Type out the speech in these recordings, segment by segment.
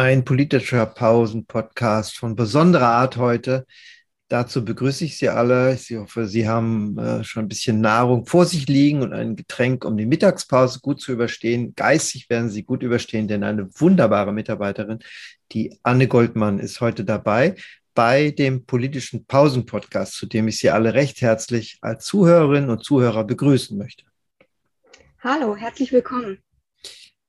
ein politischer Pausen-Podcast von besonderer Art heute. Dazu begrüße ich Sie alle. Ich hoffe, Sie haben äh, schon ein bisschen Nahrung vor sich liegen und ein Getränk, um die Mittagspause gut zu überstehen. Geistig werden Sie gut überstehen, denn eine wunderbare Mitarbeiterin, die Anne Goldmann, ist heute dabei bei dem politischen Pausen-Podcast, zu dem ich Sie alle recht herzlich als Zuhörerinnen und Zuhörer begrüßen möchte. Hallo, herzlich willkommen.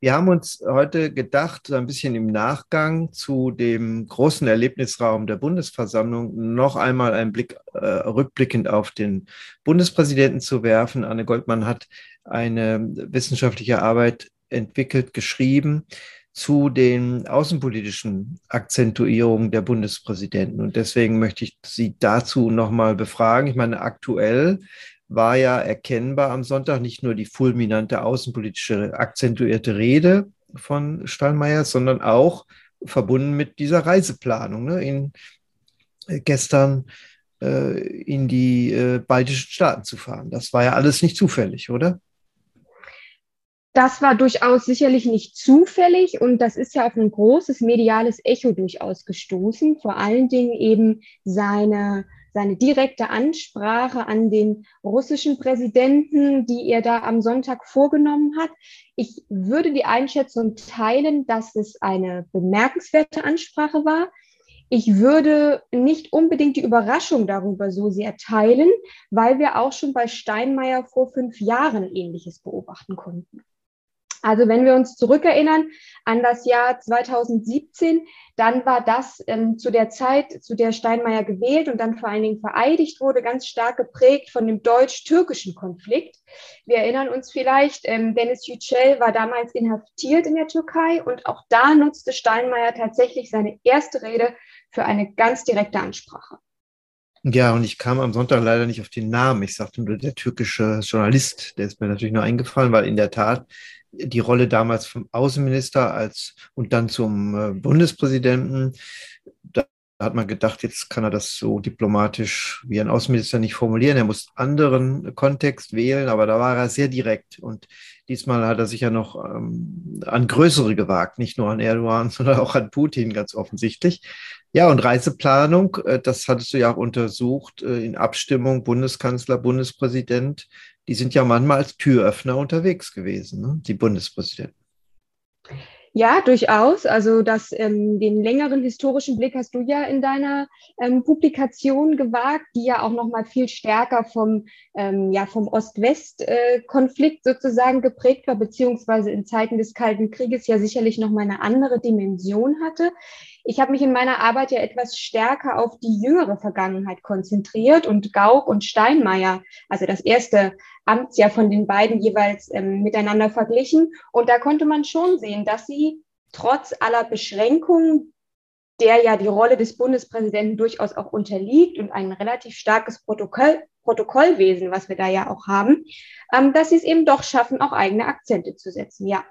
Wir haben uns heute gedacht, so ein bisschen im Nachgang zu dem großen Erlebnisraum der Bundesversammlung noch einmal einen Blick äh, rückblickend auf den Bundespräsidenten zu werfen. Anne Goldmann hat eine wissenschaftliche Arbeit entwickelt, geschrieben zu den außenpolitischen Akzentuierungen der Bundespräsidenten. Und deswegen möchte ich Sie dazu nochmal befragen. Ich meine, aktuell war ja erkennbar am Sonntag nicht nur die fulminante außenpolitische akzentuierte Rede von Steinmeier, sondern auch verbunden mit dieser Reiseplanung. Ne? In, äh, gestern äh, in die äh, baltischen Staaten zu fahren. Das war ja alles nicht zufällig, oder? Das war durchaus sicherlich nicht zufällig und das ist ja auf ein großes mediales Echo durchaus gestoßen. Vor allen Dingen eben seine seine direkte Ansprache an den russischen Präsidenten, die er da am Sonntag vorgenommen hat. Ich würde die Einschätzung teilen, dass es eine bemerkenswerte Ansprache war. Ich würde nicht unbedingt die Überraschung darüber so sehr teilen, weil wir auch schon bei Steinmeier vor fünf Jahren Ähnliches beobachten konnten. Also wenn wir uns zurückerinnern an das Jahr 2017, dann war das ähm, zu der Zeit, zu der Steinmeier gewählt und dann vor allen Dingen vereidigt wurde, ganz stark geprägt von dem deutsch-türkischen Konflikt. Wir erinnern uns vielleicht, ähm, Dennis Yücel war damals inhaftiert in der Türkei und auch da nutzte Steinmeier tatsächlich seine erste Rede für eine ganz direkte Ansprache. Ja, und ich kam am Sonntag leider nicht auf den Namen. Ich sagte nur der türkische Journalist, der ist mir natürlich nur eingefallen, weil in der Tat die Rolle damals vom Außenminister als und dann zum äh, Bundespräsidenten. Da hat man gedacht, jetzt kann er das so diplomatisch wie ein Außenminister nicht formulieren. Er muss anderen Kontext wählen, aber da war er sehr direkt. Und diesmal hat er sich ja noch ähm, an größere gewagt, nicht nur an Erdogan, sondern auch an Putin ganz offensichtlich. Ja, und Reiseplanung, äh, das hattest du ja auch untersucht äh, in Abstimmung Bundeskanzler, Bundespräsident die sind ja manchmal als Türöffner unterwegs gewesen, ne? die Bundespräsidenten. Ja, durchaus. Also das, ähm, den längeren historischen Blick hast du ja in deiner ähm, Publikation gewagt, die ja auch noch mal viel stärker vom, ähm, ja, vom Ost-West-Konflikt äh, sozusagen geprägt war, beziehungsweise in Zeiten des Kalten Krieges ja sicherlich noch mal eine andere Dimension hatte. Ich habe mich in meiner Arbeit ja etwas stärker auf die jüngere Vergangenheit konzentriert und Gauck und Steinmeier, also das erste Amtsjahr von den beiden jeweils ähm, miteinander verglichen. Und da konnte man schon sehen, dass sie trotz aller Beschränkungen, der ja die Rolle des Bundespräsidenten durchaus auch unterliegt und ein relativ starkes Protokoll, Protokollwesen, was wir da ja auch haben, ähm, dass sie es eben doch schaffen, auch eigene Akzente zu setzen, ja.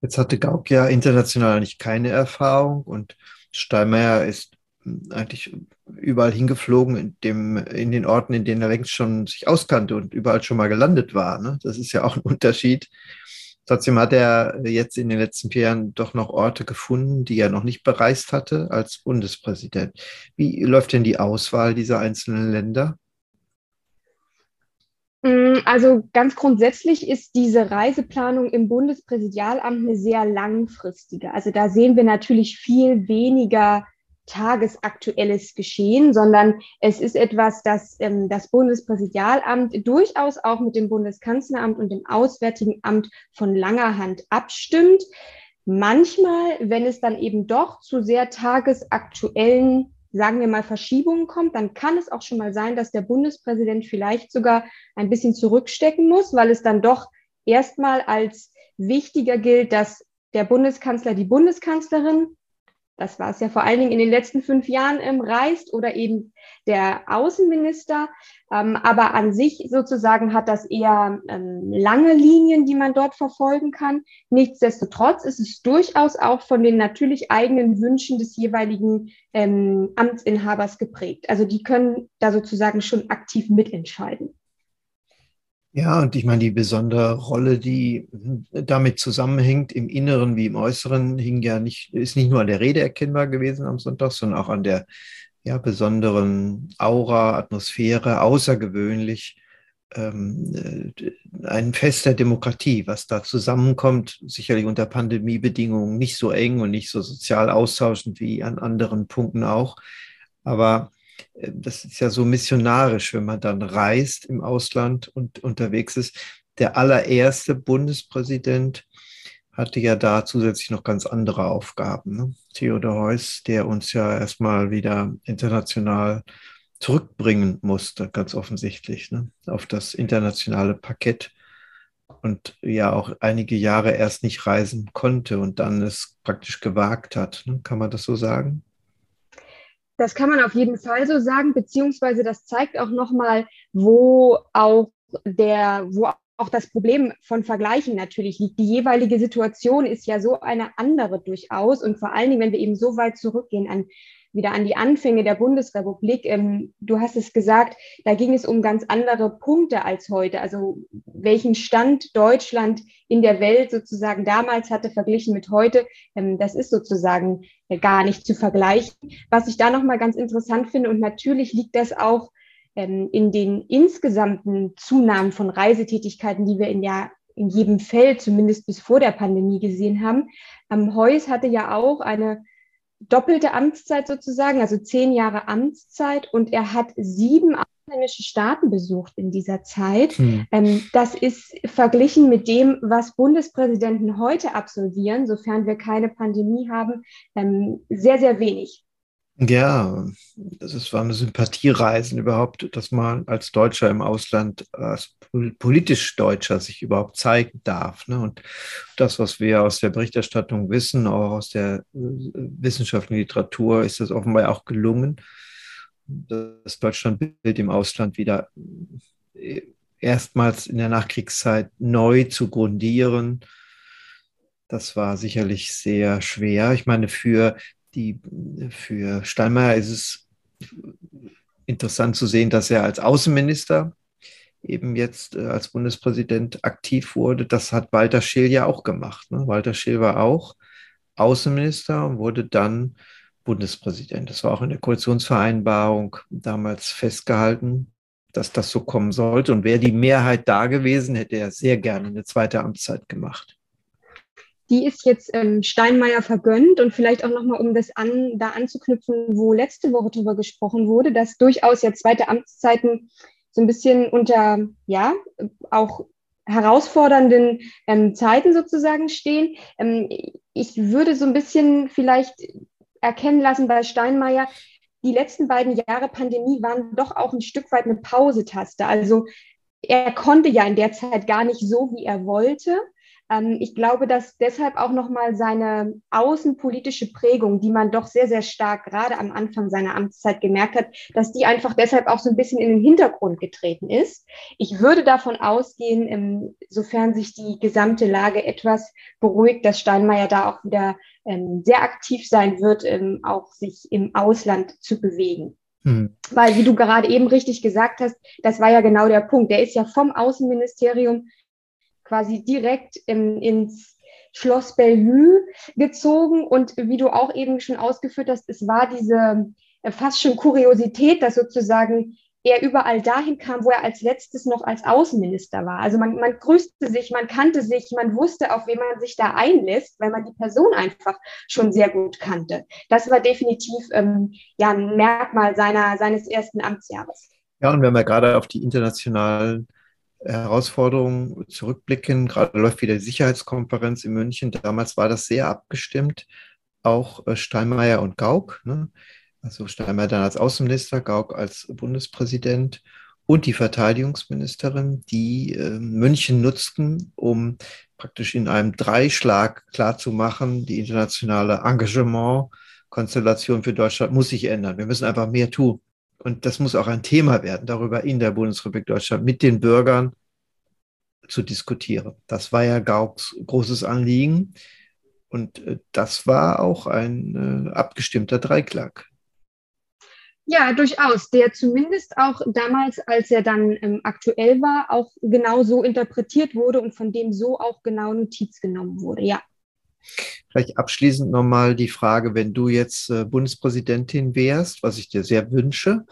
Jetzt hatte Gauck ja international eigentlich keine Erfahrung und Steinmeier ist eigentlich überall hingeflogen, in, dem, in den Orten, in denen er längst schon sich auskannte und überall schon mal gelandet war. Ne? Das ist ja auch ein Unterschied. Trotzdem hat er jetzt in den letzten vier Jahren doch noch Orte gefunden, die er noch nicht bereist hatte als Bundespräsident. Wie läuft denn die Auswahl dieser einzelnen Länder? Mm, also ganz grundsätzlich ist diese Reiseplanung im Bundespräsidialamt eine sehr langfristige. Also da sehen wir natürlich viel weniger tagesaktuelles Geschehen, sondern es ist etwas, das ähm, das Bundespräsidialamt durchaus auch mit dem Bundeskanzleramt und dem Auswärtigen Amt von langer Hand abstimmt. Manchmal, wenn es dann eben doch zu sehr tagesaktuellen sagen wir mal, Verschiebungen kommt, dann kann es auch schon mal sein, dass der Bundespräsident vielleicht sogar ein bisschen zurückstecken muss, weil es dann doch erstmal als wichtiger gilt, dass der Bundeskanzler die Bundeskanzlerin das war es ja vor allen Dingen in den letzten fünf Jahren ähm, reist oder eben der Außenminister. Ähm, aber an sich sozusagen hat das eher ähm, lange Linien, die man dort verfolgen kann. Nichtsdestotrotz ist es durchaus auch von den natürlich eigenen Wünschen des jeweiligen ähm, Amtsinhabers geprägt. Also die können da sozusagen schon aktiv mitentscheiden. Ja, und ich meine, die besondere Rolle, die damit zusammenhängt, im Inneren wie im Äußeren, hing ja nicht, ist nicht nur an der Rede erkennbar gewesen am Sonntag, sondern auch an der ja, besonderen Aura, Atmosphäre, außergewöhnlich. Ähm, äh, ein Fest der Demokratie, was da zusammenkommt, sicherlich unter Pandemiebedingungen nicht so eng und nicht so sozial austauschend wie an anderen Punkten auch. Aber das ist ja so missionarisch, wenn man dann reist im Ausland und unterwegs ist. Der allererste Bundespräsident hatte ja da zusätzlich noch ganz andere Aufgaben. Ne? Theodor Heuss, der uns ja erstmal wieder international zurückbringen musste, ganz offensichtlich, ne? auf das internationale Parkett und ja auch einige Jahre erst nicht reisen konnte und dann es praktisch gewagt hat. Ne? Kann man das so sagen? Das kann man auf jeden Fall so sagen, beziehungsweise das zeigt auch nochmal, wo auch der, wo auch das Problem von Vergleichen natürlich liegt. Die jeweilige Situation ist ja so eine andere durchaus und vor allen Dingen, wenn wir eben so weit zurückgehen an wieder an die Anfänge der Bundesrepublik. Ähm, du hast es gesagt, da ging es um ganz andere Punkte als heute. Also welchen Stand Deutschland in der Welt sozusagen damals hatte verglichen mit heute, ähm, das ist sozusagen äh, gar nicht zu vergleichen. Was ich da nochmal ganz interessant finde und natürlich liegt das auch ähm, in den insgesamten Zunahmen von Reisetätigkeiten, die wir in der in jedem Feld, zumindest bis vor der Pandemie gesehen haben. Ähm, Heuss hatte ja auch eine doppelte Amtszeit sozusagen, also zehn Jahre Amtszeit und er hat sieben ausländische Staaten besucht in dieser Zeit. Hm. Ähm, das ist verglichen mit dem, was Bundespräsidenten heute absolvieren, sofern wir keine Pandemie haben, ähm, sehr, sehr wenig. Ja, das ist, war eine Sympathiereisen überhaupt, dass man als Deutscher im Ausland, als politisch Deutscher sich überhaupt zeigen darf. Ne? Und das, was wir aus der Berichterstattung wissen, auch aus der äh, wissenschaftlichen Literatur, ist das offenbar auch gelungen, das Deutschlandbild im Ausland wieder äh, erstmals in der Nachkriegszeit neu zu grundieren. Das war sicherlich sehr schwer. Ich meine, für die, für Steinmeier ist es interessant zu sehen, dass er als Außenminister eben jetzt äh, als Bundespräsident aktiv wurde. Das hat Walter Scheel ja auch gemacht. Ne? Walter Scheel war auch Außenminister und wurde dann Bundespräsident. Das war auch in der Koalitionsvereinbarung damals festgehalten, dass das so kommen sollte. Und wäre die Mehrheit da gewesen, hätte er sehr gerne eine zweite Amtszeit gemacht die ist jetzt ähm, Steinmeier vergönnt und vielleicht auch nochmal, um das an, da anzuknüpfen, wo letzte Woche drüber gesprochen wurde, dass durchaus ja zweite Amtszeiten so ein bisschen unter, ja, auch herausfordernden ähm, Zeiten sozusagen stehen. Ähm, ich würde so ein bisschen vielleicht erkennen lassen bei Steinmeier, die letzten beiden Jahre Pandemie waren doch auch ein Stück weit eine Pausetaste. Also er konnte ja in der Zeit gar nicht so, wie er wollte. Ähm, ich glaube, dass deshalb auch nochmal seine außenpolitische Prägung, die man doch sehr, sehr stark gerade am Anfang seiner Amtszeit gemerkt hat, dass die einfach deshalb auch so ein bisschen in den Hintergrund getreten ist. Ich würde davon ausgehen, ähm, sofern sich die gesamte Lage etwas beruhigt, dass Steinmeier da auch wieder ähm, sehr aktiv sein wird, auch sich im Ausland zu bewegen. Hm. Weil, wie du gerade eben richtig gesagt hast, das war ja genau der Punkt. Der ist ja vom Außenministerium quasi direkt in, ins Schloss Bellevue gezogen. Und wie du auch eben schon ausgeführt hast, es war diese äh, fast schon Kuriosität, dass sozusagen er überall dahin kam, wo er als letztes noch als Außenminister war. Also man, man grüßte sich, man kannte sich, man wusste, auf wen man sich da einlässt, weil man die Person einfach schon sehr gut kannte. Das war definitiv ähm, ja, ein Merkmal seiner, seines ersten Amtsjahres. Ja, und wenn wir gerade auf die internationalen Herausforderungen zurückblicken. Gerade läuft wieder die Sicherheitskonferenz in München. Damals war das sehr abgestimmt. Auch äh, Steinmeier und Gauck, ne? also Steinmeier dann als Außenminister, Gauck als Bundespräsident und die Verteidigungsministerin, die äh, München nutzten, um praktisch in einem Dreischlag klarzumachen, die internationale Engagement-Konstellation für Deutschland muss sich ändern. Wir müssen einfach mehr tun und das muss auch ein Thema werden, darüber in der Bundesrepublik Deutschland mit den Bürgern zu diskutieren. Das war ja Gauks großes Anliegen. Und äh, das war auch ein äh, abgestimmter Dreiklang. Ja, durchaus. Der zumindest auch damals, als er dann ähm, aktuell war, auch genau so interpretiert wurde und von dem so auch genau Notiz genommen wurde, ja. Vielleicht abschließend nochmal die Frage, wenn du jetzt äh, Bundespräsidentin wärst, was ich dir sehr wünsche,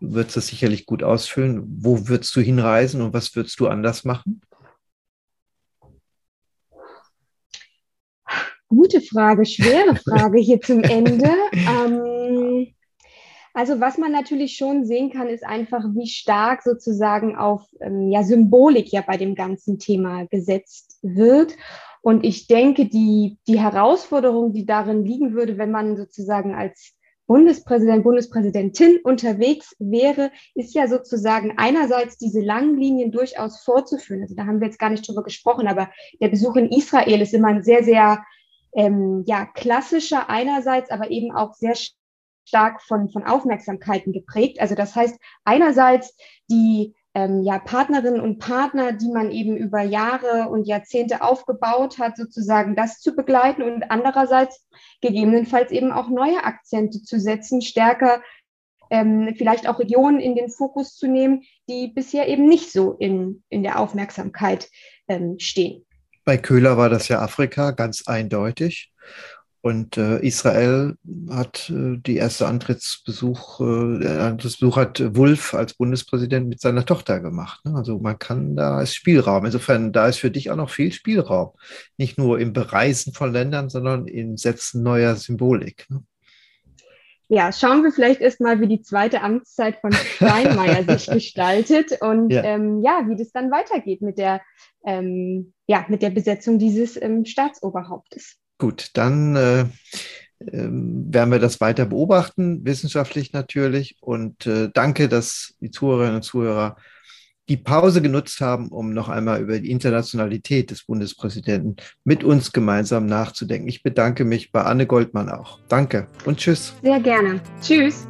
du würdest das sicherlich gut ausfüllen. Wo würdest du hinreisen und was würdest du anders machen? Gute Frage, schwere Frage hier zum Ende. Ähm, also was man natürlich schon sehen kann, ist einfach, wie stark sozusagen auf ähm, ja, Symbolik ja bei dem ganzen Thema gesetzt wird. Und ich denke, die, die Herausforderung, die darin liegen würde, wenn man sozusagen als Bundespräsident, Bundespräsidentin unterwegs wäre, ist ja sozusagen einerseits diese langen Linien durchaus vorzuführen. Also da haben wir jetzt gar nicht drüber gesprochen, aber der Besuch in Israel ist immer ein sehr, sehr ähm, ja, klassischer einerseits, aber eben auch sehr stark von, von Aufmerksamkeiten geprägt. Also das heißt, einerseits die ähm, ja, Partnerinnen und Partner, die man eben über Jahre und Jahrzehnte aufgebaut hat, sozusagen das zu begleiten und andererseits gegebenenfalls eben auch neue Akzente zu setzen, stärker ähm, vielleicht auch Regionen in den Fokus zu nehmen, die bisher eben nicht so in, in der Aufmerksamkeit ähm, stehen. Bei Köhler war das ja Afrika, ganz eindeutig. Und äh, Israel hat äh, die erste Antrittsbesuch, äh, Antrittsbesuch hat Wulff als Bundespräsident mit seiner Tochter gemacht. Ne? Also man kann, da ist Spielraum. Insofern, da ist für dich auch noch viel Spielraum. Nicht nur im Bereisen von Ländern, sondern im Setzen neuer Symbolik. Ne? Ja, schauen wir vielleicht erstmal, wie die zweite Amtszeit von Steinmeier sich gestaltet und ja. Ähm, ja. wie das dann weitergeht mit der, ähm, ja, mit der Besetzung dieses ähm, Staatsoberhauptes. Gut, dann äh, äh, werden wir das weiter beobachten, wissenschaftlich natürlich. Und äh, danke, dass die Zuhörerinnen und Zuhörer die Pause genutzt haben, um noch einmal über die Internationalität des Bundespräsidenten mit uns gemeinsam nachzudenken. Ich bedanke mich bei Anne Goldmann auch. Danke und tschüss. Sehr gerne. Tschüss.